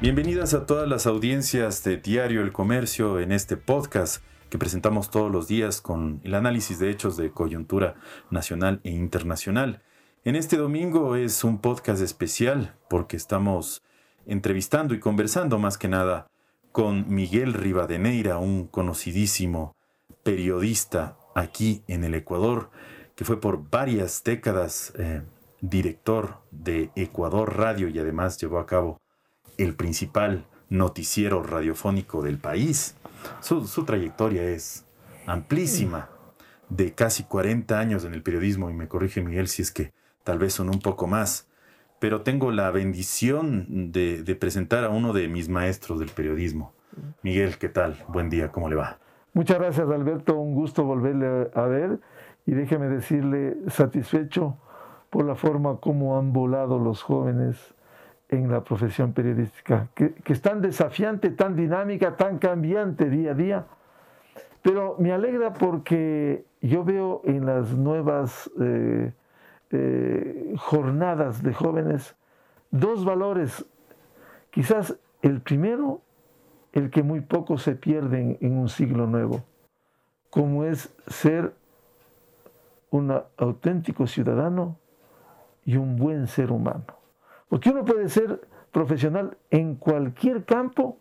Bienvenidas a todas las audiencias de Diario El Comercio en este podcast que presentamos todos los días con el análisis de hechos de coyuntura nacional e internacional. En este domingo es un podcast especial porque estamos entrevistando y conversando más que nada con Miguel Rivadeneira, un conocidísimo periodista aquí en el Ecuador, que fue por varias décadas eh, director de Ecuador Radio y además llevó a cabo el principal noticiero radiofónico del país. Su, trayectoria es amplísima, de casi 40 años en el periodismo, y me corrige Miguel si es que tal vez son un poco más, pero tengo la bendición de, de presentar a uno de mis maestros del periodismo. Miguel, ¿qué tal? Buen día, ¿cómo le va? Muchas gracias, Alberto. Un gusto volverle a ver y déjeme decirle satisfecho por la forma como han volado los jóvenes en la profesión periodística, que, es tan desafiante, tan dinámica, tan cambiante día a día. Pero me alegra porque yo veo en las nuevas eh, eh, jornadas de jóvenes dos valores. Quizás el primero, el que muy pocos se pierden en un siglo nuevo, como es ser un auténtico ciudadano y un buen ser humano. Porque uno puede ser profesional en cualquier campo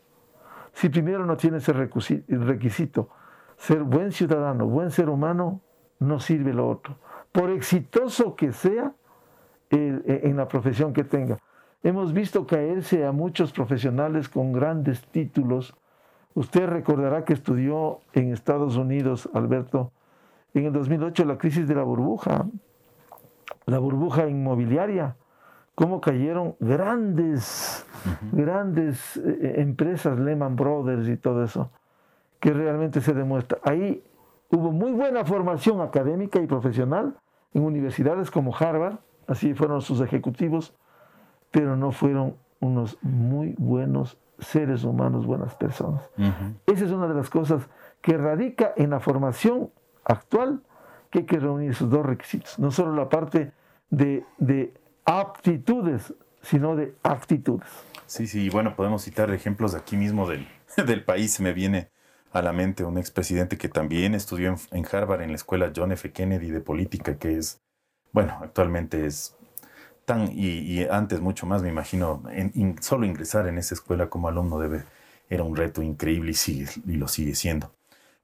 si primero no tiene ese requisito. Ser buen ciudadano, buen ser humano, no sirve lo otro. Por exitoso que sea e, en la profesión que tenga. Hemos visto caerse a muchos profesionales con grandes títulos. Usted recordará que estudió en Estados Unidos, Alberto, en el 2008 la crisis de la burbuja, la burbuja inmobiliaria cómo cayeron grandes, grandes eh, eh, empresas, Lehman Brothers y todo eso, que realmente se demuestra. Ahí hubo muy buena formación académica y profesional en universidades como Harvard, así fueron sus ejecutivos, pero no fueron unos muy buenos seres humanos, buenas personas. Esa es una de las cosas que radica en la formación actual, que hay que reunir esos dos requisitos, no solo la parte de, de aptitudes, sino de actitudes. Sí, sí, bueno, podemos citar ejemplos aquí mismo del, del país. Me viene a la mente un expresidente que también estudió en, Harvard, en la escuela John F. Kennedy de política, que es, bueno, actualmente es tan, y, antes mucho más, me imagino, en, solo ingresar en esa escuela como alumno debe, era un reto increíble y, y lo sigue siendo.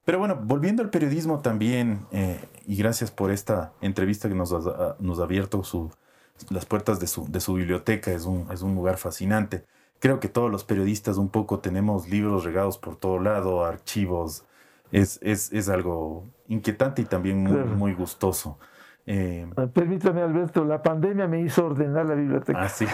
Pero bueno, volviendo al periodismo también, eh, y gracias por esta entrevista que nos nos ha abierto su, las puertas de su, de su biblioteca, es un, es un lugar fascinante. Creo que todos los periodistas un poco tenemos libros regados por todo lado, archivos, es, es, es algo inquietante y también muy, muy gustoso. Eh, ah, Permítame, Alberto, la pandemia me hizo ordenar la biblioteca. Ah, sí.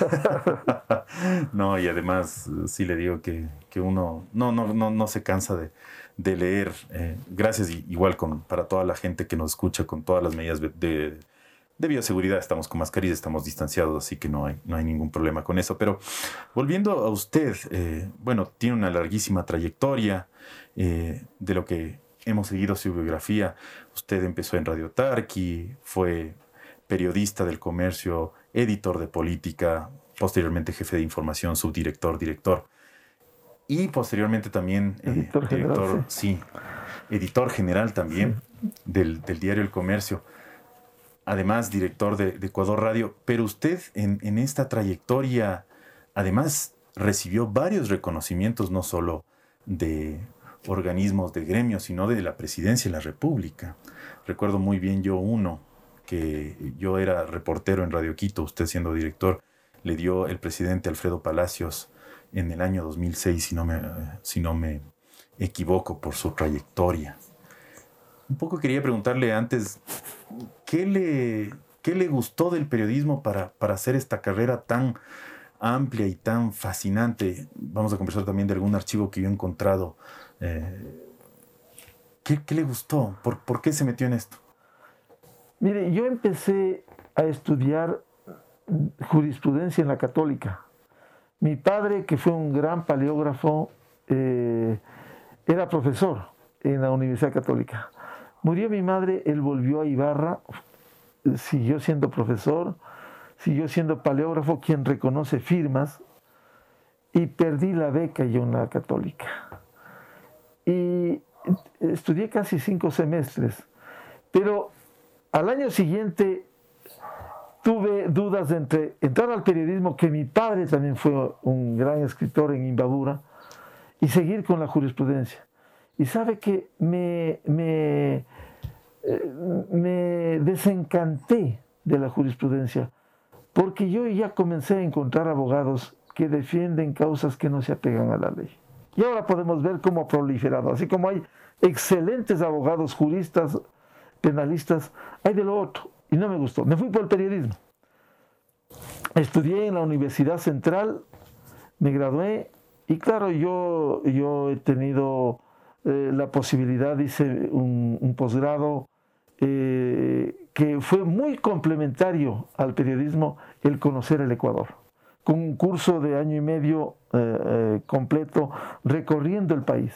no, y además sí le digo que, que uno no, no, no, no se cansa de, de leer. Eh, gracias, igual con, para toda la gente que nos escucha, con todas las medidas de, de bioseguridad estamos con mascarillas, estamos distanciados, así que no hay, no hay ningún problema con eso. Pero volviendo a usted, eh, bueno, tiene una larguísima trayectoria eh, de lo que hemos seguido su biografía. Usted empezó en Radio Tarqui, fue periodista del comercio, editor de política, posteriormente jefe de información, subdirector, director. Y posteriormente también eh, editor general, sí. editor general también del, del diario El Comercio además director de, Ecuador Radio, pero usted en, esta trayectoria, además recibió varios reconocimientos, no solo de organismos de gremio, sino de la presidencia de la República. Recuerdo muy bien yo uno, que yo era reportero en Radio Quito, usted siendo director, le dio el presidente Alfredo Palacios en el año 2006, si no me, si no me equivoco, por su trayectoria. Un poco quería preguntarle antes, ¿qué le, qué le gustó del periodismo para, para hacer esta carrera tan amplia y tan fascinante? Vamos a conversar también de algún archivo que yo he encontrado. Eh, ¿qué, le gustó? ¿Por, ¿Por qué se metió en esto? Mire, yo empecé a estudiar jurisprudencia en la católica. Mi padre, que fue un gran paleógrafo, eh, era profesor en la Universidad Católica. Murió mi madre, él volvió a Ibarra, siguió siendo profesor, siguió siendo paleógrafo, quien reconoce firmas, y perdí la beca yo en la católica. Y estudié casi cinco semestres, pero al año siguiente tuve dudas entre entrar al periodismo, que mi padre también fue un gran escritor en Imbabura, y seguir con la jurisprudencia. Y sabe que me, me, eh, me desencanté de la jurisprudencia, porque yo ya comencé a encontrar abogados que defienden causas que no se apegan a la ley. Y ahora podemos ver cómo ha proliferado, así como hay excelentes abogados, juristas, penalistas, hay de lo otro. Y no me gustó. Me fui por el periodismo. Estudié en la Universidad Central, me gradué y claro, yo, yo he tenido eh, la posibilidad, hice un, posgrado eh, que fue muy complementario al periodismo, el conocer el Ecuador, con un curso de año y medio eh, completo recorriendo el país,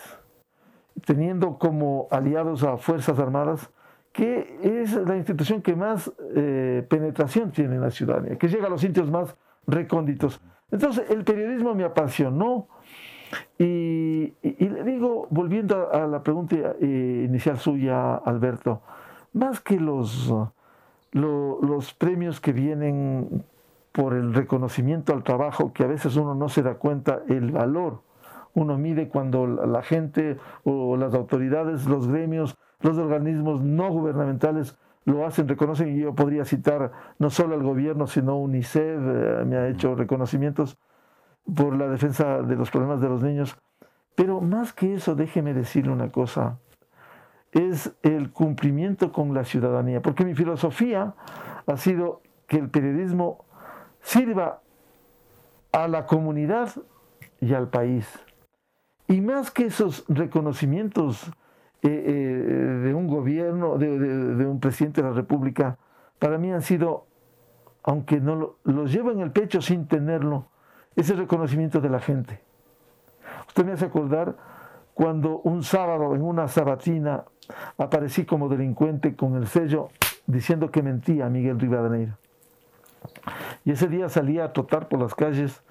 teniendo como aliados a Fuerzas Armadas, que es la institución que más penetración tiene en la ciudadanía, que llega a los sitios más recónditos. Entonces, el periodismo me apasionó, y, le digo, volviendo a, la pregunta eh, inicial suya, Alberto, más que los, los premios que vienen por el reconocimiento al trabajo, que a veces uno no se da cuenta el valor, uno mide cuando la gente o las autoridades, los gremios, los organismos no gubernamentales lo hacen, reconocen, y yo podría citar no solo al gobierno, sino UNICEF, eh, me ha hecho reconocimientos por la defensa de los problemas de los niños. Pero más que eso, déjeme decirle una cosa, es el cumplimiento con la ciudadanía, porque mi filosofía ha sido que el periodismo sirva a la comunidad y al país. Y más que esos reconocimientos eh, eh, de un gobierno, de, un presidente de la República, para mí han sido, aunque no lo, los llevo en el pecho sin tenerlo, ese reconocimiento de la gente. Usted me hace acordar cuando un sábado en una sabatina aparecí como delincuente con el sello diciendo que mentía a Miguel Rivadeneira. Y ese día salí a trotar por las calles,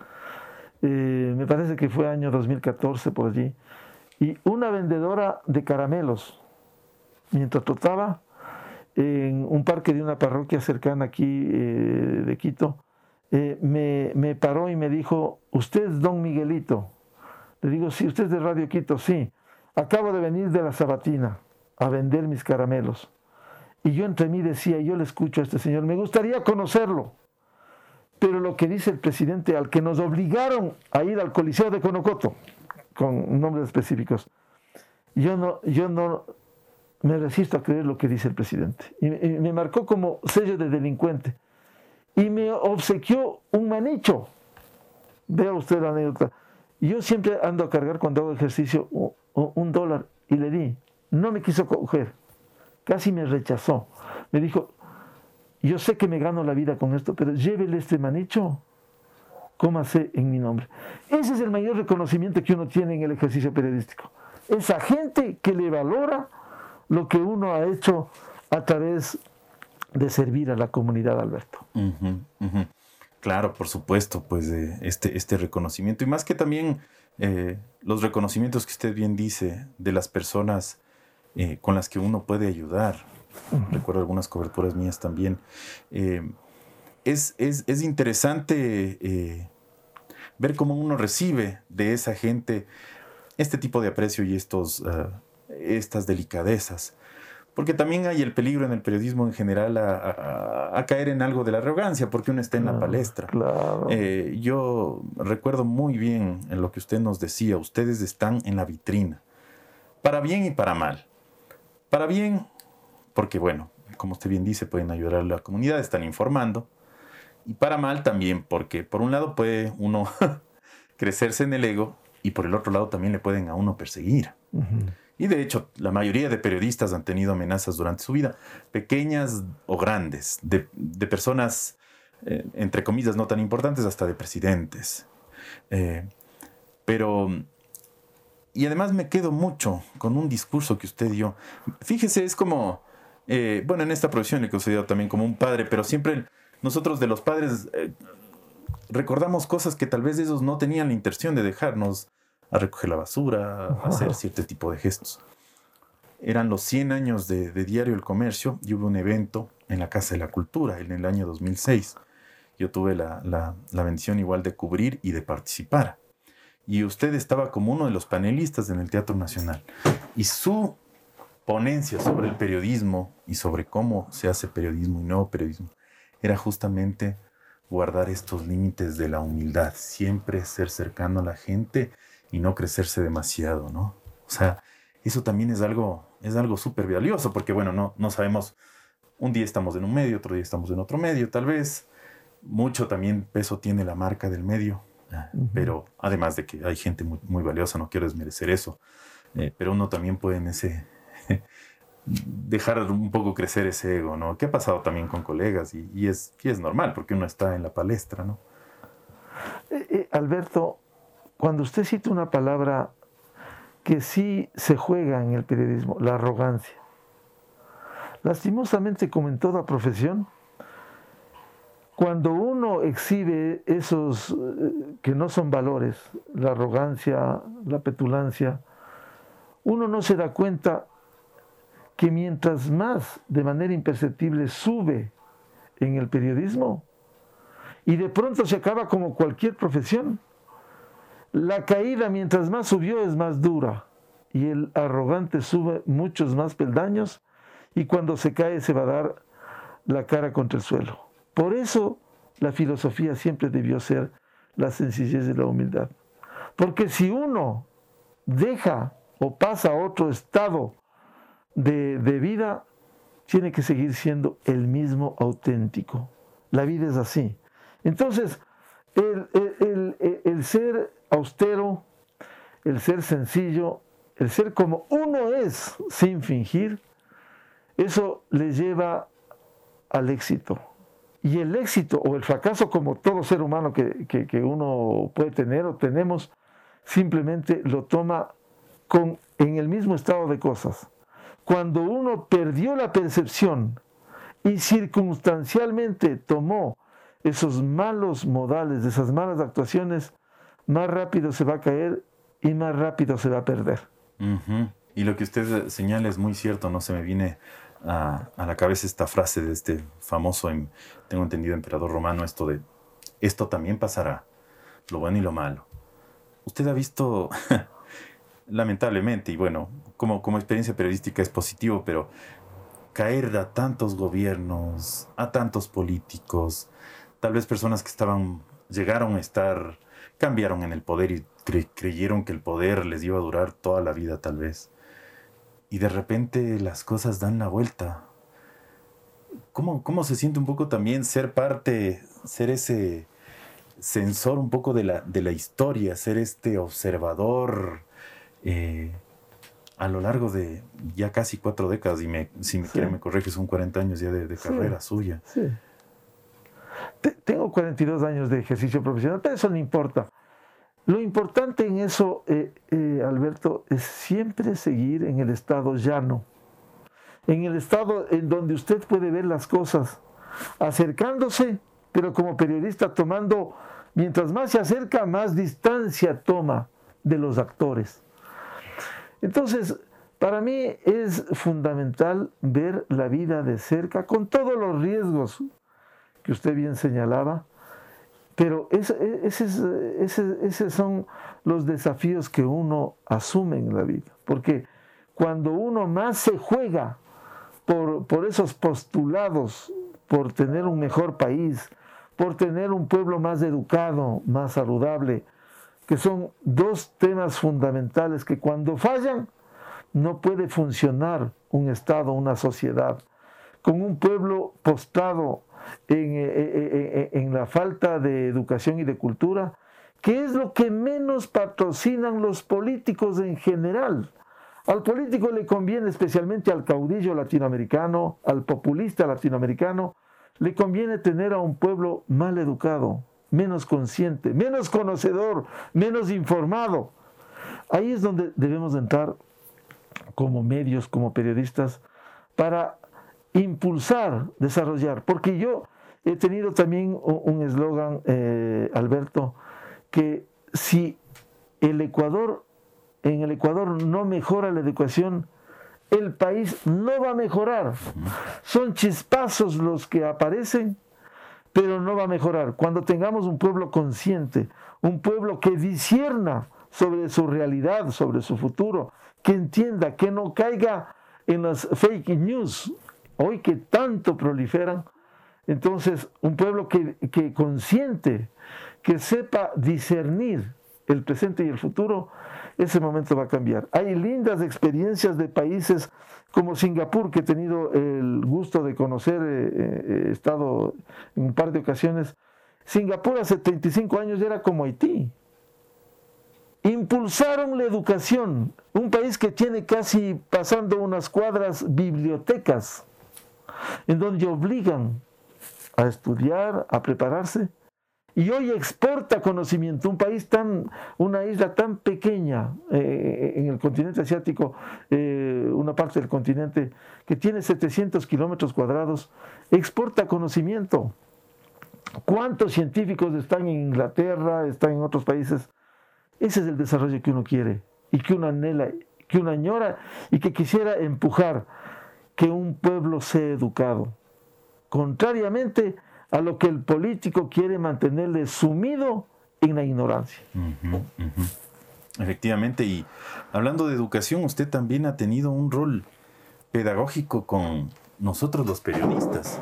eh, me parece que fue año 2014 por allí, y una vendedora de caramelos, mientras trotaba en un parque de una parroquia cercana aquí eh, de Quito, eh, me, paró y me dijo, ¿usted es don Miguelito? Le digo, sí, usted es de Radio Quito, sí. Acabo de venir de la Sabatina a vender mis caramelos. Y yo entre mí decía, yo le escucho a este señor, me gustaría conocerlo. Pero lo que dice el presidente, al que nos obligaron a ir al Coliseo de Conocoto, con nombres específicos, yo no, yo no me resisto a creer lo que dice el presidente. y me marcó como sello de delincuente y me obsequió un manicho. Vea usted la anécdota. Yo siempre ando a cargar cuando hago ejercicio un dólar y le di. No me quiso coger. Casi me rechazó. Me dijo, yo sé que me gano la vida con esto, pero llévele este manicho, cómase en mi nombre. Ese es el mayor reconocimiento que uno tiene en el ejercicio periodístico. Esa gente que le valora lo que uno ha hecho a través de servir a la comunidad, Alberto. Claro, por supuesto, pues este, este reconocimiento y más que también eh, los reconocimientos que usted bien dice de las personas eh, con las que uno puede ayudar. Recuerdo algunas coberturas mías también. Eh, es, es, interesante ver cómo uno recibe de esa gente este tipo de aprecio y estos, estas delicadezas. Porque también hay el peligro en el periodismo en general a, caer en algo de la arrogancia, porque uno está en la palestra. Eh, yo recuerdo muy bien en lo que usted nos decía, ustedes están en la vitrina, para bien y para mal. Para bien, porque bueno, como usted bien dice, pueden ayudar a la comunidad, están informando. Y para mal también, porque por un lado puede uno crecerse en el ego y por el otro lado también le pueden a uno perseguir. Y de hecho, la mayoría de periodistas han tenido amenazas durante su vida, pequeñas o grandes, de, personas, eh, entre comillas, no tan importantes, hasta de presidentes. Eh, pero, y además me quedo mucho con un discurso que usted dio. Fíjese, es como, eh, bueno, en esta profesión le he considerado también como un padre, pero siempre nosotros de los padres recordamos cosas que tal vez ellos no tenían la intención de dejarnos a recoger la basura, a hacer cierto tipo de gestos. Eran los 100 años de, Diario El Comercio y hubo un evento en la Casa de la Cultura en el año 2006. Yo tuve la, la, la bendición igual de cubrir y de participar. Y usted estaba como uno de los panelistas en el Teatro Nacional. Y su ponencia sobre el periodismo y sobre cómo se hace periodismo y no periodismo era justamente guardar estos límites de la humildad, siempre ser cercano a la gente y no crecerse demasiado, ¿no? O sea, eso también es algo es algo súper valioso porque bueno, no no sabemos un día estamos en un medio, otro día estamos en otro medio, tal vez mucho también peso tiene la marca del medio, pero además de que hay gente muy, muy valiosa, no quiero desmerecer eso, eh, pero uno también puede en ese dejar un poco crecer ese ego, ¿no? ¿Qué ha pasado también con colegas y, es, es normal porque uno está en la palestra, ¿no? Eh, eh, Alberto, cuando usted cita una palabra que sí se juega en el periodismo, la arrogancia. Lastimosamente, como en toda profesión, cuando uno exhibe esos eh, que no son valores, la arrogancia, la petulancia, uno no se da cuenta que mientras más de manera imperceptible sube en el periodismo y de pronto se acaba como cualquier profesión, la caída mientras más subió es más dura y el arrogante sube muchos más peldaños y cuando se cae se va a dar la cara contra el suelo. Por eso la filosofía siempre debió ser la sencillez y la humildad. Porque si uno deja o pasa a otro estado de, vida, tiene que seguir siendo el mismo auténtico. La vida es así. Entonces, el, ser austero, el ser sencillo, el ser como uno es sin fingir, eso le lleva al éxito. Y el éxito o el fracaso, como todo ser humano que, que uno puede tener o tenemos, simplemente lo toma con, en el mismo estado de cosas cuando uno perdió la percepción y circunstancialmente tomó esos malos modales, esas malas actuaciones, más rápido se va a caer y más rápido se va a perder. Y lo que usted señala es muy cierto, no se me viene a, la cabeza esta frase de este famoso, tengo entendido, emperador romano, esto de, esto también pasará, lo bueno y lo malo. Usted ha visto lamentablemente, y bueno, como, como experiencia periodística es positivo, pero caer a tantos gobiernos, a tantos políticos, tal vez personas que estaban, llegaron a estar, cambiaron en el poder y creyeron que el poder les iba a durar toda la vida tal vez. Y de repente las cosas dan la vuelta. ¿Cómo, cómo se siente un poco también ser parte, ser ese sensor un poco de la, de la historia, ser este observador? Eh, a lo largo de ya casi cuatro décadas, y me, si me quiere me corrige, son 40 años ya de, carrera suya. Sí. Tengo 42 años de ejercicio profesional, pero eso no importa. Lo importante en eso, eh, eh, Alberto, es siempre seguir en el estado llano, en el estado en donde usted puede ver las cosas, acercándose, pero como periodista tomando, mientras más se acerca, más distancia toma de los actores. Entonces, para mí es fundamental ver la vida de cerca con todos los riesgos que usted bien señalaba, pero esos son los desafíos que uno asume en la vida, porque cuando uno más se juega por, por esos postulados, por tener un mejor país, por tener un pueblo más educado, más saludable, que son dos temas fundamentales que cuando fallan no puede funcionar un Estado, una sociedad. Con un pueblo postrado en, eh, eh, eh, en, la falta de educación y de cultura, que es lo que menos patrocinan los políticos en general. Al político le conviene, especialmente al caudillo latinoamericano, al populista latinoamericano, le conviene tener a un pueblo mal educado, menos consciente, menos conocedor, menos informado. Ahí es donde debemos entrar como medios, como periodistas, para impulsar, desarrollar. Porque yo, he tenido también un eslogan, eh, Alberto, que si el Ecuador, en el Ecuador no mejora la educación, el país no va a mejorar. Son chispazos los que aparecen, pero no va a mejorar. Cuando tengamos un pueblo consciente, un pueblo que disierna sobre su realidad, sobre su futuro, que entienda, que no caiga en las fake news, hoy que tanto proliferan, entonces un pueblo que, que consciente, que sepa discernir el presente y el futuro, ese momento va a cambiar. Hay lindas experiencias de países como Singapur, que he tenido el gusto de conocer, eh, eh, he estado en un par de ocasiones. Singapur hace 35 años era como Haití. Impulsaron la educación, un país que tiene casi pasando unas cuadras bibliotecas, en donde obligan a estudiar, a prepararse y hoy exporta conocimiento. Un país tan, una isla tan pequeña eh, en el continente asiático, eh, una parte del continente que tiene 700 kilómetros cuadrados, exporta conocimiento. ¿Cuántos científicos están en Inglaterra, están en otros países? Ese es el desarrollo que uno quiere y que uno anhela, que uno añora y que quisiera empujar que un pueblo sea educado. Contrariamente, a lo que el político quiere mantenerle sumido en la ignorancia. Efectivamente, y hablando de educación, usted también ha tenido un rol pedagógico con nosotros los periodistas.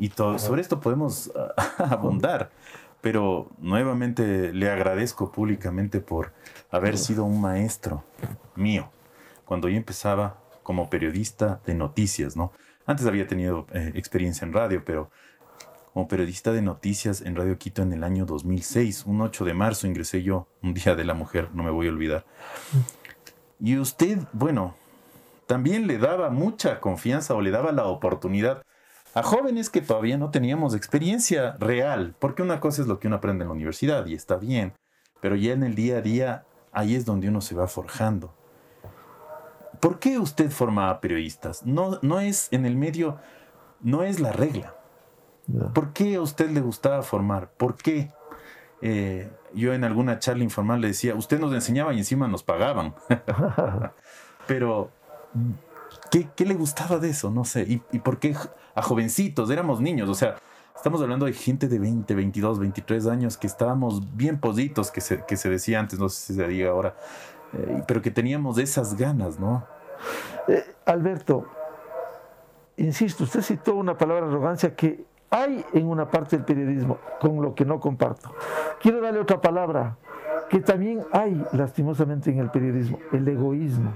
Y sobre esto podemos abundar, pero nuevamente le agradezco públicamente por haber sido un maestro mío cuando yo empezaba como periodista de noticias, ¿no? Antes había tenido eh, experiencia en radio, pero como periodista de noticias en Radio Quito en el año 2006. Un 8 de marzo ingresé yo, un día de la mujer, no me voy a olvidar. Y usted, bueno, también le daba mucha confianza o le daba la oportunidad a jóvenes que todavía no teníamos experiencia real, porque una cosa es lo que uno aprende en la universidad y está bien, pero ya en el día a día ahí es donde uno se va forjando. ¿Por qué usted formaba periodistas? No, no es en el medio, no es la regla. ¿Por qué a usted le gustaba formar? ¿Por qué? Eh, yo en alguna charla informal le decía, usted nos enseñaba y encima nos pagaban. Pero, ¿qué, le gustaba de eso? No sé. ¿Y, por qué a jovencitos? Éramos niños, o sea, estamos hablando de gente de 20, 22, 23 años que estábamos bien positos, que se, que se decía antes, no sé si se diga ahora, eh, pero que teníamos esas ganas, ¿no? Eh, Alberto, insisto, usted citó una palabra arrogancia que hay en una parte del periodismo, con lo que no comparto. Quiero darle otra palabra, que también hay lastimosamente en el periodismo, el egoísmo.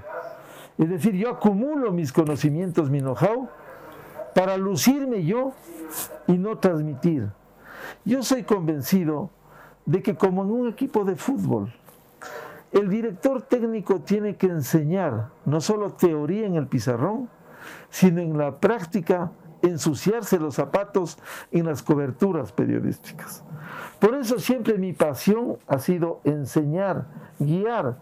Es decir, yo acumulo mis conocimientos, mi know-how, para lucirme yo y no transmitir. Yo soy convencido de que como en un equipo de fútbol, el director técnico tiene que enseñar no solo teoría en el pizarrón, sino en la práctica ensuciarse los zapatos en las coberturas periodísticas. Por eso siempre mi pasión ha sido enseñar, guiar,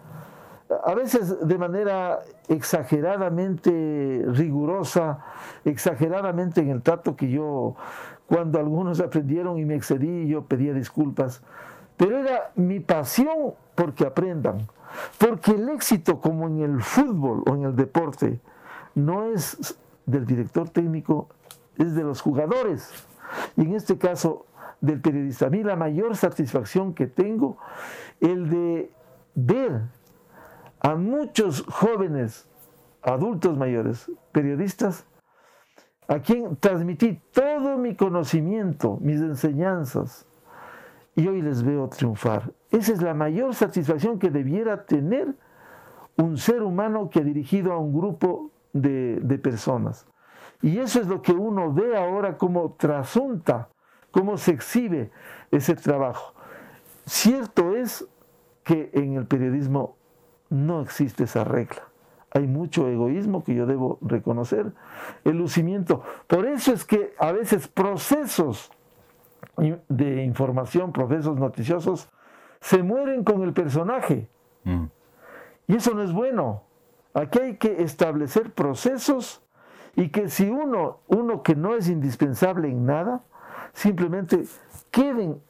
a veces de manera exageradamente rigurosa, exageradamente en el trato que yo, cuando algunos aprendieron y me excedí, yo pedía disculpas, pero era mi pasión porque aprendan, porque el éxito como en el fútbol o en el deporte no es del director técnico, es de los jugadores. Y en este caso del periodista. A mí la mayor satisfacción que tengo, el de ver a muchos jóvenes, adultos mayores, periodistas, a quien transmití todo mi conocimiento, mis enseñanzas, y hoy les veo triunfar. Esa es la mayor satisfacción que debiera tener un ser humano que ha dirigido a un grupo de, de personas. Y eso es lo que uno ve ahora como trasunta, cómo se exhibe ese trabajo. Cierto es que en el periodismo no existe esa regla. Hay mucho egoísmo que yo debo reconocer, el lucimiento. Por eso es que a veces procesos de información, procesos noticiosos, se mueren con el personaje. Mm. Y eso no es bueno. Aquí hay que establecer procesos y que si uno, uno que no es indispensable en nada, simplemente queden,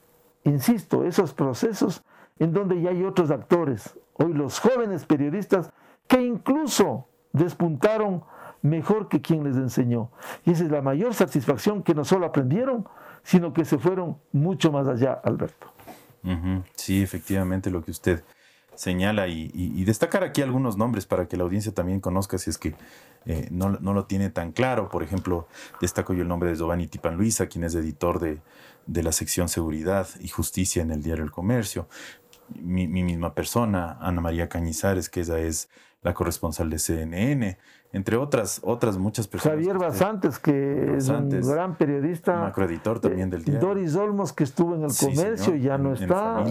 insisto, esos procesos en donde ya hay otros actores. Hoy los jóvenes periodistas que incluso despuntaron mejor que quien les enseñó. Y esa es la mayor satisfacción que no solo aprendieron, sino que se fueron mucho más allá, Alberto. Sí, efectivamente, lo que usted señala y, destacar aquí algunos nombres para que la audiencia también conozca si es que eh, no, lo tiene tan claro. Por ejemplo, destaco yo el nombre de Giovanni Tipan Luisa, quien es editor de, de la sección Seguridad y Justicia en el diario El Comercio. Mi, misma persona, Ana María Cañizares, que ella es la corresponsal de CNN, entre otras, otras muchas personas. Javier Basantes, que es un gran periodista. Macroeditor también del diario. Doris Olmos, que estuvo en el comercio y ya no está.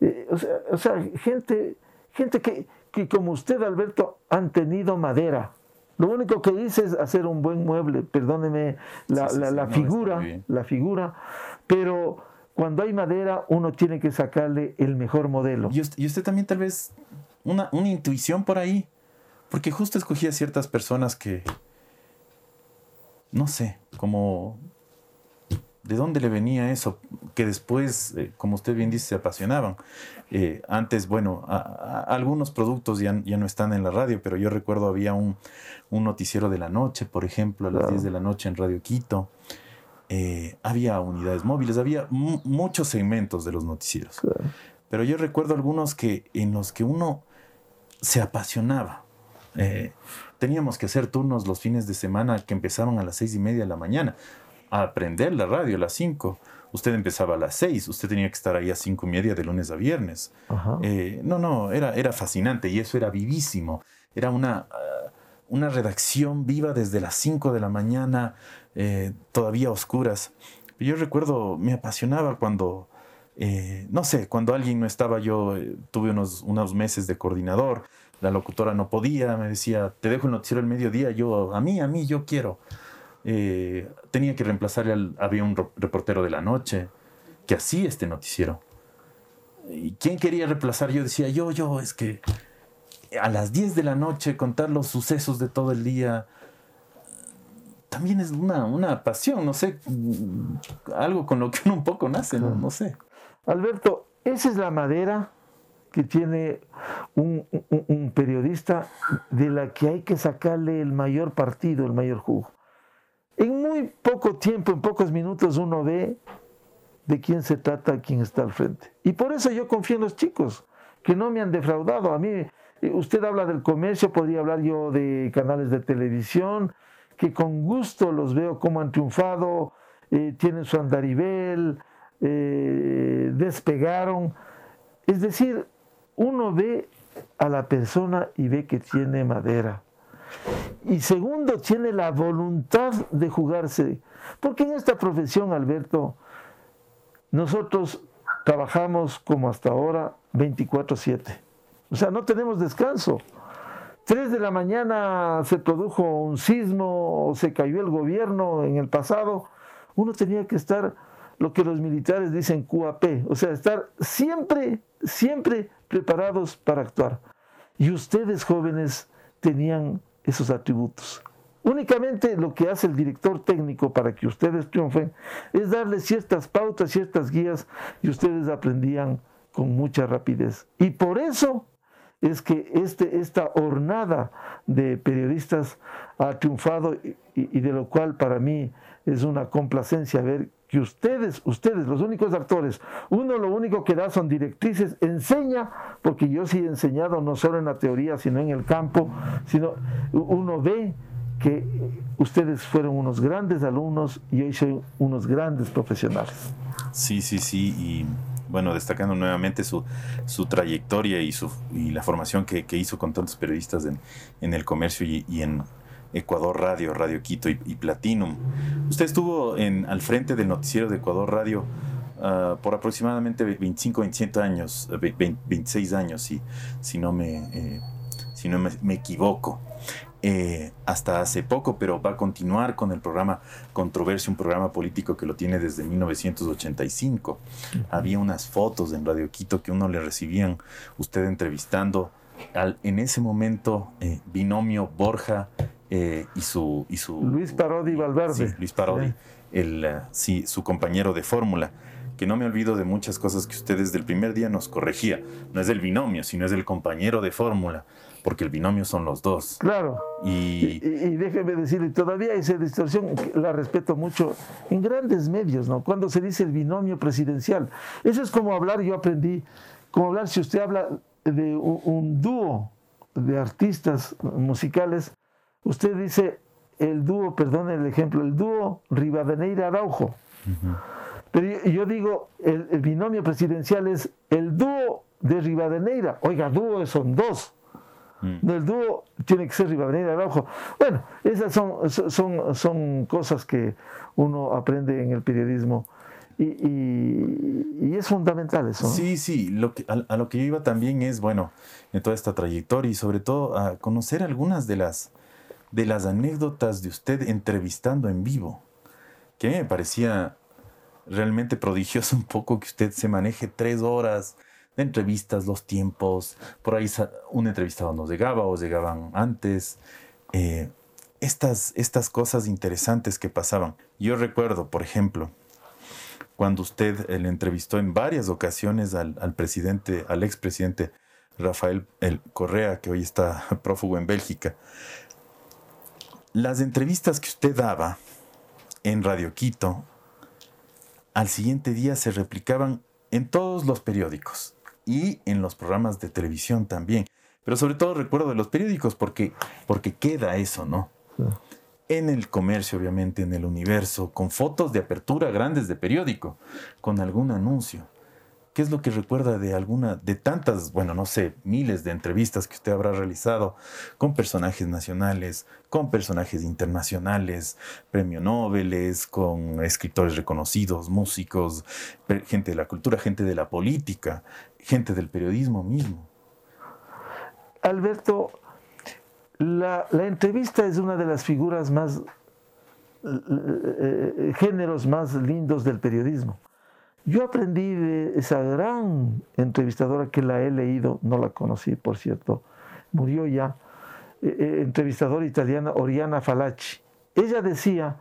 Eh, o, sea, gente, gente que, que, como usted, Alberto, han tenido madera. Lo único que hice es hacer un buen mueble, perdóneme la, la, figura, la figura, pero cuando hay madera uno tiene que sacarle el mejor modelo. Y usted, también tal vez una, una intuición por ahí, porque justo escogía ciertas personas que, no sé, como ¿De dónde le venía eso? Que después, eh, como usted bien dice, se apasionaban. Eh, antes, bueno, algunos productos ya, ya, no están en la radio, pero yo recuerdo había un, noticiero de la noche, por ejemplo, a las 10 de la noche en Radio Quito. Eh, había unidades móviles, había muchos segmentos de los noticieros. Pero yo recuerdo algunos que, en los que uno se apasionaba. Teníamos que hacer turnos los fines de semana que empezaban a las seis y media de la mañana a aprender la radio a las 5. Usted empezaba a las 6, usted tenía que estar ahí a cinco y media de lunes a viernes. Eh, no, no, era, era fascinante y eso era vivísimo. Era una, ah, una redacción viva desde las 5 de la mañana, eh, todavía oscuras. Yo recuerdo, me apasionaba cuando, eh, no sé, cuando alguien no estaba, yo tuve unos, unos meses de coordinador, la locutora no podía, me decía, te dejo el noticiero el mediodía, yo, a mí, a mí, yo quiero. Eh, tenía que reemplazarle al, había un reportero de la noche que hacía este noticiero. ¿Y quién quería reemplazar? Yo decía, yo, yo, es que a las 10 de la noche contar los sucesos de todo el día también es una, una pasión, no sé, algo con lo que uno un poco nace, no, no sé. Alberto, esa es la madera que tiene un, periodista de la que hay que sacarle el mayor partido, el mayor jugo. En muy poco tiempo, en pocos minutos, uno ve de quién se trata, quién está al frente. Y por eso yo confío en los chicos, que no me han defraudado. A mí, eh, usted habla del comercio, podría hablar yo de canales de televisión, que con gusto los veo cómo han triunfado, eh, tienen su andarivel, eh, despegaron. Es decir, uno ve a la persona y ve que tiene madera. Y segundo, tiene la voluntad de jugarse. Porque en esta profesión, Alberto, nosotros trabajamos como hasta ahora 24/7. O sea, no tenemos descanso. Tres de la mañana se produjo un sismo se cayó el gobierno en el pasado. Uno tenía que estar, lo que los militares dicen QAP, o sea, estar siempre, siempre preparados para actuar. Y ustedes jóvenes tenían esos atributos. Únicamente lo que hace el director técnico para que ustedes triunfen es darles ciertas pautas, ciertas guías y ustedes aprendían con mucha rapidez. Y por eso es que este, esta hornada de periodistas ha triunfado y, y de lo cual para mí es una complacencia ver que ustedes, ustedes, los únicos actores, uno lo único que da son directrices, enseña, porque yo sí he enseñado no solo en la teoría, sino en el campo, sino uno ve que ustedes fueron unos grandes alumnos y hoy son unos grandes profesionales. Sí, sí, sí, y bueno, destacando nuevamente su, su trayectoria y, su, y la formación que, que hizo con tantos periodistas en, en el comercio y, y en, Ecuador Radio, Radio Quito y, Platinum. Usted estuvo en, al frente del noticiero de Ecuador Radio ah, por aproximadamente 25, 27 años, 26 años, si, si no me, eh, si no me, equivoco. Eh, hasta hace poco, pero va a continuar con el programa Controversia, un programa político que lo tiene desde 1985. Había unas fotos en Radio Quito que uno le recibían, usted entrevistando al, en ese momento, eh, binomio Borja eh, y, su, y su... Luis Parodi Valverde. Sí, Luis Parodi, El, eh, sí, su compañero de fórmula que no me olvido de muchas cosas que usted desde el primer día nos corregía. No es del binomio, sino es del compañero de fórmula, porque el binomio son los dos. Claro. Y, y, déjeme decirle, todavía esa distorsión la respeto mucho en grandes medios, ¿no? Cuando se dice el binomio presidencial. Eso es como hablar, yo aprendí, como hablar, si usted habla de un, dúo de artistas musicales, usted dice el dúo, perdón el ejemplo, el dúo Rivadeneira Araujo. Pero yo, digo, el, binomio presidencial es el dúo de Rivadeneira. Oiga, dúo son dos. Mm. el dúo tiene que ser Rivadeneira Araujo. Bueno, esas son, son, son cosas que uno aprende en el periodismo. Y, es fundamental eso. Sí, sí, lo que, a, lo que yo iba también es, bueno, en toda esta trayectoria y sobre todo a conocer algunas de las, de las anécdotas de usted entrevistando en vivo, que me parecía realmente prodigioso un poco que usted se maneje tres horas de entrevistas, los tiempos, por ahí un entrevistado nos llegaba o llegaban antes. Eh, estas, estas cosas interesantes que pasaban. Yo recuerdo, por ejemplo, cuando usted le entrevistó en varias ocasiones al, al presidente, al expresidente Rafael el Correa, que hoy está prófugo en Bélgica. Las entrevistas que usted daba en Radio Quito al siguiente día se replicaban en todos los periódicos y en los programas de televisión también. Pero sobre todo recuerdo de los periódicos porque, porque queda eso, ¿no? En el comercio, obviamente, en el universo, con fotos de apertura grandes de periódico, con algún anuncio. ¿Qué es lo que recuerda de alguna, de tantas, bueno, no sé, miles de entrevistas que usted habrá realizado con personajes nacionales, con personajes internacionales, premio Nobel, con escritores reconocidos, músicos, gente de la cultura, gente de la política, gente del periodismo mismo? Alberto, la, la entrevista es una de las figuras más, eh, eh, géneros más lindos del periodismo yo aprendí de esa gran entrevistadora que la he leído, no la conocí, por cierto, murió ya, eh, eh, entrevistadora italiana Oriana Falacci. Ella decía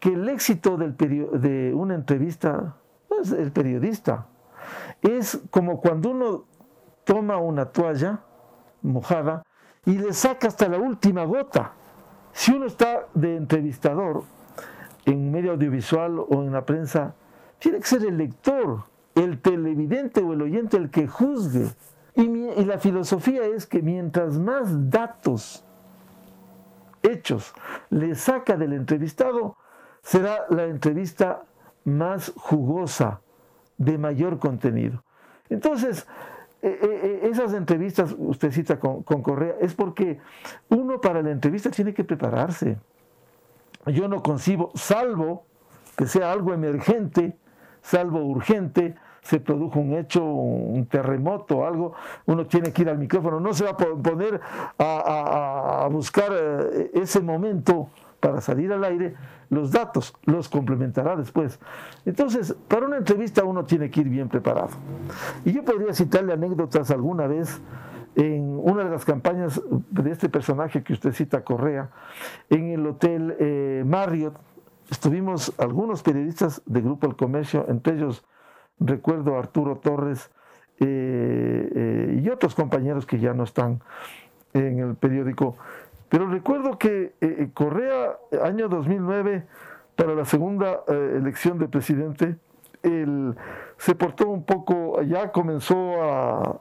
que el éxito del de una entrevista, pues el periodista, es como cuando uno toma una toalla mojada y le saca hasta la última gota. Si uno está de entrevistador en medio audiovisual o en la prensa, tiene que ser el lector, el televidente o el oyente el que juzgue. Y, la filosofía es que mientras más datos, hechos, le saca del entrevistado, será la entrevista más jugosa, de mayor contenido. Entonces, e, e, e, esas entrevistas, usted cita con, con, Correa, es porque uno para la entrevista tiene que prepararse. Yo no concibo, salvo que sea algo emergente, salvo urgente, se produjo un hecho, un terremoto, algo, uno tiene que ir al micrófono, no se va a poner a, buscar eh, ese momento para salir al aire, los datos los complementará después. Entonces, para una entrevista uno tiene que ir bien preparado. Y yo podría citarle anécdotas alguna vez en una de las campañas de este personaje que usted cita, Correa, en el hotel eh, Marriott, estuvimos algunos periodistas de Grupo El Comercio, entre ellos recuerdo a Arturo Torres eh, eh, y otros compañeros que ya no están en el periódico. Pero recuerdo que eh, Correa, año 2009, para la segunda elección de presidente, él se portó un poco, ya comenzó a,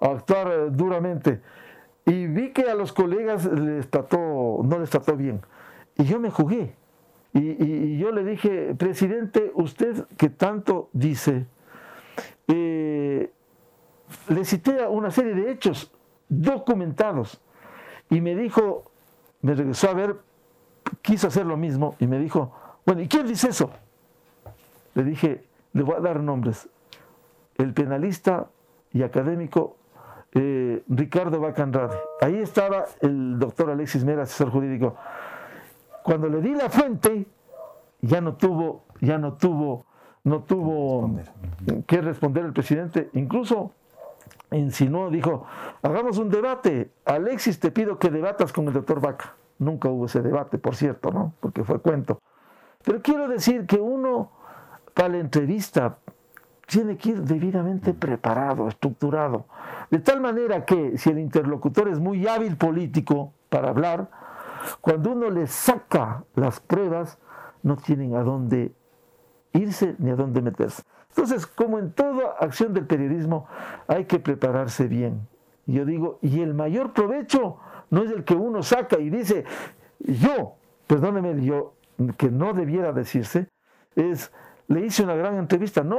a actuar duramente. Y vi que a los colegas les trató, no les trató bien. Y yo me jugué y, yo le dije, presidente, usted que tanto dice, eh, le cité una serie de hechos documentados y me dijo, me regresó a ver, quiso hacer lo mismo y me dijo, bueno, ¿y quién dice eso? Le dije, le voy a dar nombres. El penalista y académico eh, Ricardo Bacanrade. Ahí estaba el doctor Alexis Mera, asesor jurídico cuando le di la fuente, ya no tuvo, ya no tuvo, no tuvo que responder el presidente. Incluso insinuó, dijo, hagamos un debate. Alexis, te pido que debatas con el doctor Vaca. Nunca hubo ese debate, por cierto, ¿no? Porque fue cuento. Pero quiero decir que uno, para la entrevista, tiene que ir debidamente preparado, estructurado. De tal manera que si el interlocutor es muy hábil político para hablar, cuando uno le saca las pruebas, no tienen a dónde irse ni a dónde meterse. Entonces, como en toda acción del periodismo, hay que prepararse bien. Yo digo, y el mayor provecho no es el que uno saca y dice, yo, perdóneme, yo, que no debiera decirse, es, le hice una gran entrevista. No,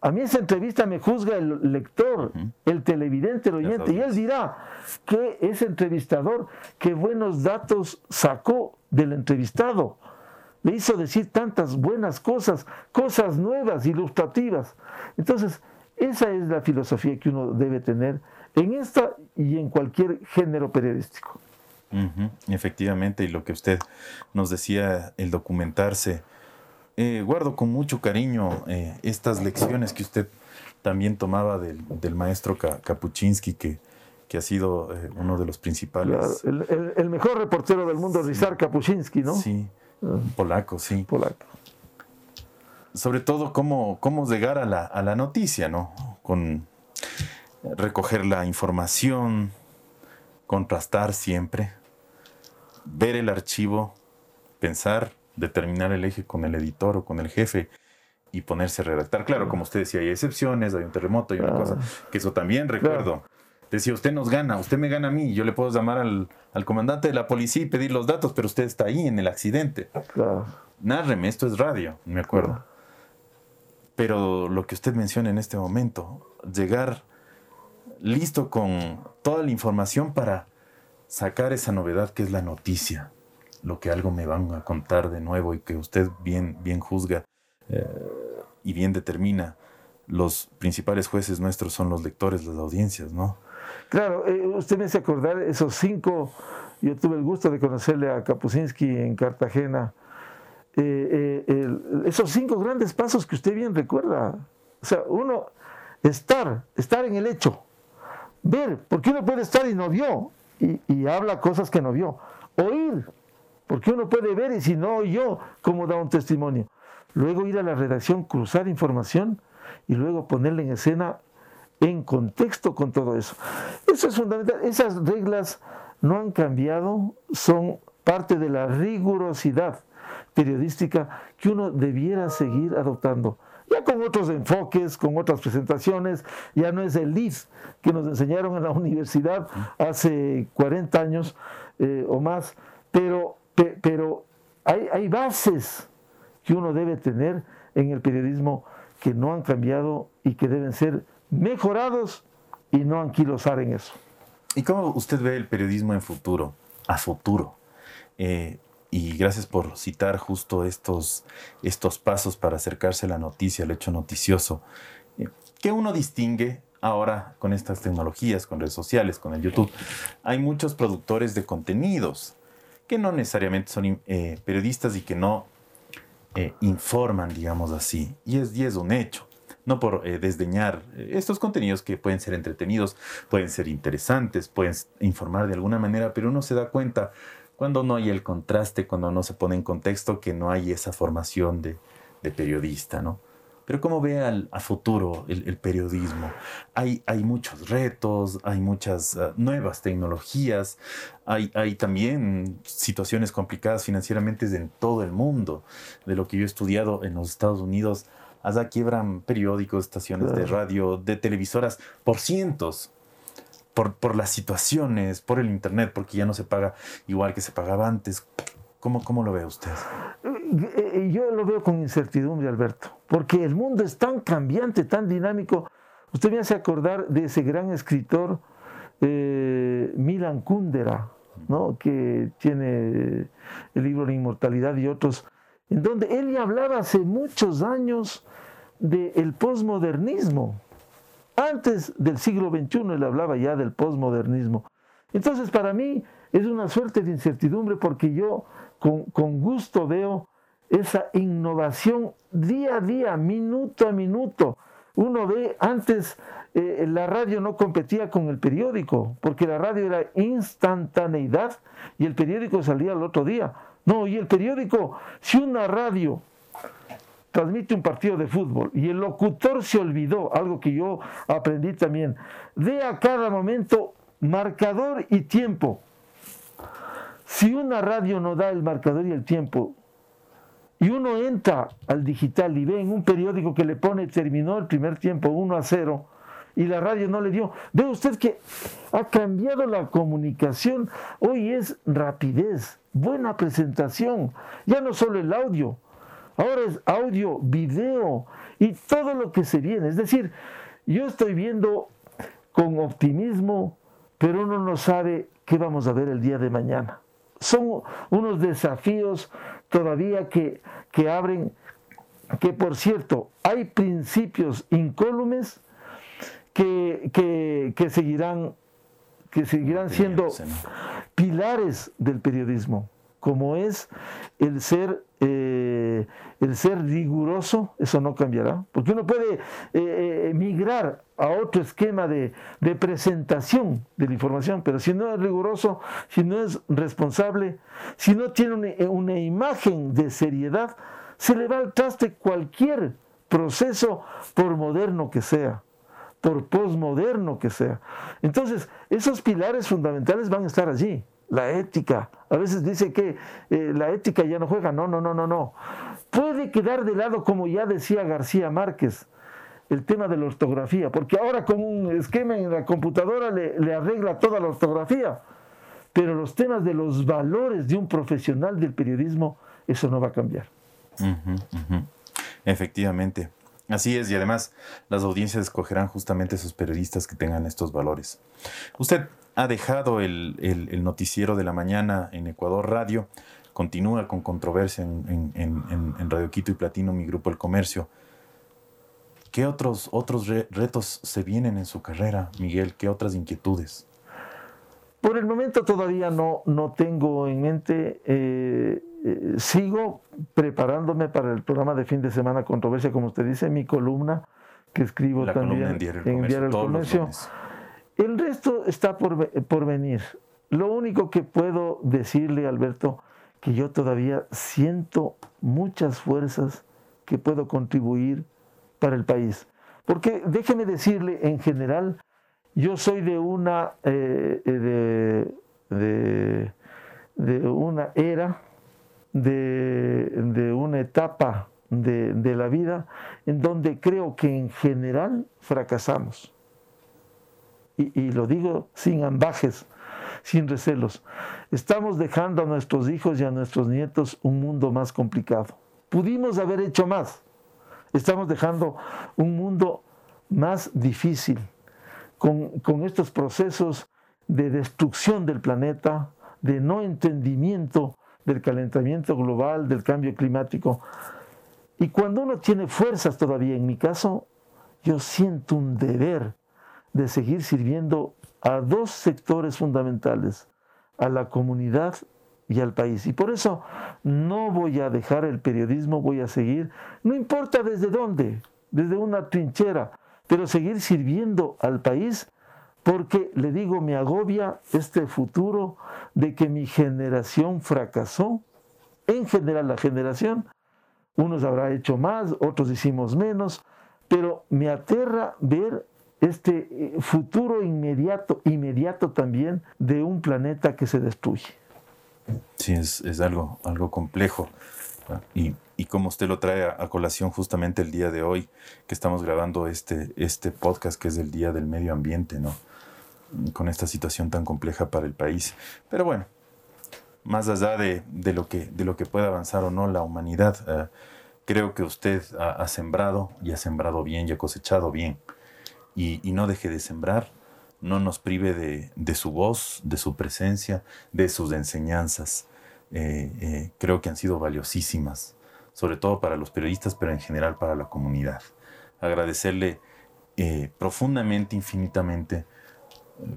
a, mí esa entrevista me juzga el lector, el televidente, el oyente, y él dirá que ese entrevistador, qué buenos datos sacó del entrevistado le hizo decir tantas buenas cosas, cosas nuevas, ilustrativas. Entonces, esa es la filosofía que uno debe tener en esta y en cualquier género periodístico. Efectivamente, y lo que usted nos decía, el documentarse. Eh, guardo con mucho cariño eh, estas lecciones que usted también tomaba del, maestro Kapuczynski, que, que ha sido eh, uno de los principales. el, mejor reportero del mundo, Rizar Kapuczynski, ¿no? Sí. Polaco, sí. Polaco. Sobre todo cómo, cómo llegar a la, a la noticia, ¿no? Con recoger la información, contrastar siempre, ver el archivo, pensar, determinar el eje con el editor o con el jefe y ponerse a redactar. Claro, como usted decía, hay excepciones, hay un terremoto, hay una cosa, que eso también recuerdo. Decía, usted nos gana, usted me gana a mí, yo le puedo llamar al, comandante de la policía y pedir los datos, pero usted está ahí en el accidente. Claro. Nárreme, esto es radio, me acuerdo. Pero lo que usted menciona en este momento, llegar listo con toda la información para sacar esa novedad que es la noticia, lo que algo me van a contar de nuevo y que usted bien, bien juzga eh, y bien determina. Los principales jueces nuestros son los lectores, las audiencias, ¿no? Claro, eh, usted me hace acordar esos cinco, yo tuve el gusto de conocerle a Kapusinski en Cartagena, eh, esos cinco grandes pasos que usted bien recuerda. O sea, uno, estar, estar en el hecho, ver, porque uno puede estar y no vio, y, y habla cosas que no vio, oír, porque uno puede ver y si no oyó, ¿cómo da un testimonio? Luego ir a la redacción, cruzar información y luego ponerla en escena en contexto con todo eso. Eso es fundamental. Esas reglas no han cambiado, son parte de la rigurosidad periodística que uno debiera seguir adoptando. Ya con otros enfoques, con otras presentaciones, ya no es el lead que nos enseñaron en la universidad hace 40 años eh, o más, pero, pero hay, hay bases que uno debe tener en el periodismo que no han cambiado y que deben ser mejorados y no anquilosar en eso. ¿Y cómo usted ve el periodismo en futuro, a futuro? Eh, y gracias por citar justo estos, estos pasos para acercarse a la noticia, al hecho noticioso. Eh, ¿Qué uno distingue ahora con estas tecnologías, con redes sociales, con el YouTube? Hay muchos productores de contenidos que no necesariamente son eh, periodistas y que no informan, digamos así. Y es, y es un hecho no por eh, desdeñar eh, estos contenidos que pueden ser entretenidos, pueden ser interesantes, pueden informar de alguna manera, pero uno se da cuenta cuando no hay el contraste, cuando no se pone en contexto que no hay esa formación de, periodista, ¿no? Pero ¿cómo ve al, a futuro el, periodismo? Hay, hay muchos retos, hay muchas ah, nuevas tecnologías, hay, hay también situaciones complicadas financieramente en todo el mundo. De lo que yo he estudiado en los Estados Unidos, Allá quiebran periódicos, estaciones de radio, de televisoras por cientos. Por, por, las situaciones, por el Internet, porque ya no se paga igual que se pagaba antes. ¿Cómo, cómo lo ve usted? Eh, eh, yo lo veo con incertidumbre, Alberto, porque el mundo es tan cambiante, tan dinámico. Usted me hace acordar de ese gran escritor eh, Milan Kundera, ¿no? que tiene el libro La Inmortalidad y otros, en donde él ya hablaba hace muchos años del posmodernismo. Antes del siglo XXI él hablaba ya del posmodernismo. Entonces para mí es una suerte de incertidumbre porque yo con, con gusto veo esa innovación día a día, minuto a minuto, Uno ve antes eh, la radio no competía con el periódico, porque la radio era instantaneidad y el periódico salía al otro día. No, y el periódico, si una radio transmite un partido de fútbol y el locutor se olvidó, algo que yo aprendí también, de a cada momento marcador y tiempo. Si una radio no da el marcador y el tiempo, y uno entra al digital y ve en un periódico que le pone terminó el primer tiempo 1 a 0, y la radio no le dio. Ve usted que ha cambiado la comunicación. Hoy es rapidez, buena presentación. Ya no solo el audio, ahora es audio, video y todo lo que se viene. Es decir, yo estoy viendo con optimismo, pero uno no sabe qué vamos a ver el día de mañana. Son unos desafíos todavía que, que abren, que por cierto, hay principios incólumes que, que, seguirán, que seguirán siendo pilares del periodismo, como es el ser, eh, el ser riguroso, eso no cambiará, porque uno puede eh, eh, migrar a otro esquema de, presentación de la información, pero si no es riguroso, si no es responsable, si no tiene una, una imagen de seriedad, se le va al traste cualquier proceso, por moderno que sea por posmoderno que sea. Entonces, esos pilares fundamentales van a estar allí. La ética. A veces dice que eh, la ética ya no juega. No, no, no, no, no. Puede quedar de lado, como ya decía García Márquez, el tema de la ortografía, porque ahora con un esquema en la computadora le, arregla toda la ortografía. Pero los temas de los valores de un profesional del periodismo, eso no va a cambiar. Efectivamente. Así es, y además las audiencias escogerán justamente esos periodistas que tengan estos valores. Usted ha dejado el, noticiero de la mañana en Ecuador Radio, continúa con controversia en, Radio Quito y Platino, mi grupo El Comercio. ¿Qué otros, otros retos se vienen en su carrera, Miguel? ¿Qué otras inquietudes? Por el momento todavía no, no tengo en mente eh, eh, sigo preparándome para el programa de fin de semana Controversia, como usted dice, mi columna que escribo también en Diario El Comercio. El, resto está por, por venir. Lo único que puedo decirle, Alberto, que yo todavía siento muchas fuerzas que puedo contribuir para el país. Porque déjeme decirle, en general, yo soy de una, eh, de, de, una era de, una etapa de, la vida en donde creo que en general fracasamos. Y, lo digo sin ambajes, sin recelos. Estamos dejando a nuestros hijos y a nuestros nietos un mundo más complicado. Pudimos haber hecho más. Estamos dejando un mundo más difícil, con, con estos procesos de destrucción del planeta, de no entendimiento del calentamiento global, del cambio climático. Y cuando uno tiene fuerzas todavía, en mi caso, yo siento un deber de seguir sirviendo a dos sectores fundamentales, a la comunidad y al país. Y por eso no voy a dejar el periodismo, voy a seguir, no importa desde dónde, desde una trinchera, pero seguir sirviendo al país porque le digo, me agobia este futuro de que mi generación fracasó. En general la generación, unos habrá hecho más, otros hicimos menos, pero me aterra ver este eh, futuro inmediato, inmediato también de un planeta que se destruye. Sí, es, algo, algo complejo. Y, y, como usted lo trae a, colación justamente el día de hoy, que estamos grabando este, este podcast, que es el Día del Medio Ambiente, ¿no? con esta situación tan compleja para el país. Pero bueno, más allá de, lo, que, de lo que pueda avanzar o no la humanidad, creo que usted ha, sembrado y ha sembrado bien y ha cosechado bien. Y, no deje de sembrar, no nos prive de, su voz, de su presencia, de sus enseñanzas. Eh, eh, creo que han sido valiosísimas, sobre todo para los periodistas, pero en general para la comunidad. Agradecerle profundamente, infinitamente,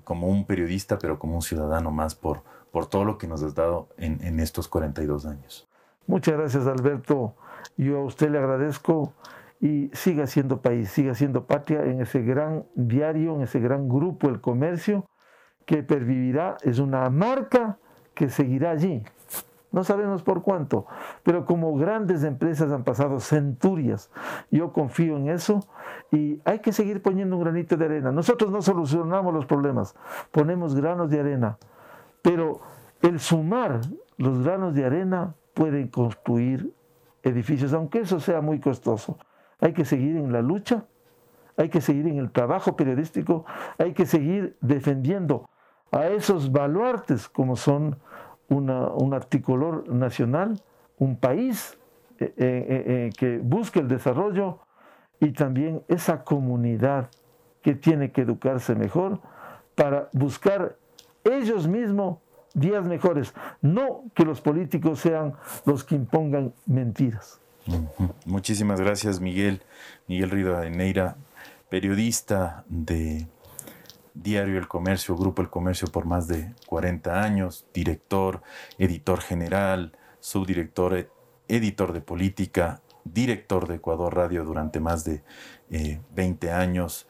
como un periodista, pero como un ciudadano más por, por todo lo que nos has dado en, en estos 42 años. Muchas gracias, Alberto. Yo a usted le agradezco y siga siendo país, siga siendo patria en ese gran diario, en ese gran grupo, el comercio, que pervivirá, es una marca que seguirá allí. No sabemos por cuánto, pero como grandes empresas han pasado centurias, yo confío en eso y hay que seguir poniendo un granito de arena. Nosotros no solucionamos los problemas, ponemos granos de arena, pero el sumar los granos de arena pueden construir edificios, aunque eso sea muy costoso. Hay que seguir en la lucha, hay que seguir en el trabajo periodístico, hay que seguir defendiendo a esos baluartes como son un articulor nacional, un país eh, eh, eh, que busque el desarrollo y también esa comunidad que tiene que educarse mejor para buscar ellos mismos días mejores, no que los políticos sean los que impongan mentiras. Muchísimas gracias, Miguel. Miguel de Neira, periodista de Diario El Comercio, Grupo El Comercio por más de 40 años, director, editor general, subdirector, editor de política, director de Ecuador Radio durante más de 20 eh, años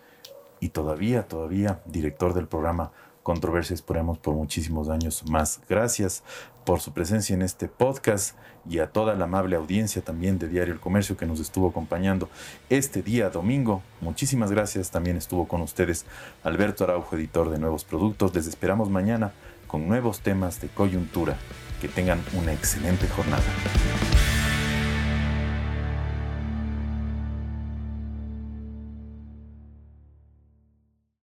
y todavía, todavía director del programa Controversia Esperemos por muchísimos años más. Gracias por su presencia en este podcast y a toda la amable audiencia también de Diario El Comercio que nos estuvo acompañando este día domingo. Muchísimas gracias. También estuvo con ustedes Alberto Araujo, editor de Nuevos Productos. Les esperamos mañana con nuevos temas de coyuntura. Que tengan una excelente jornada.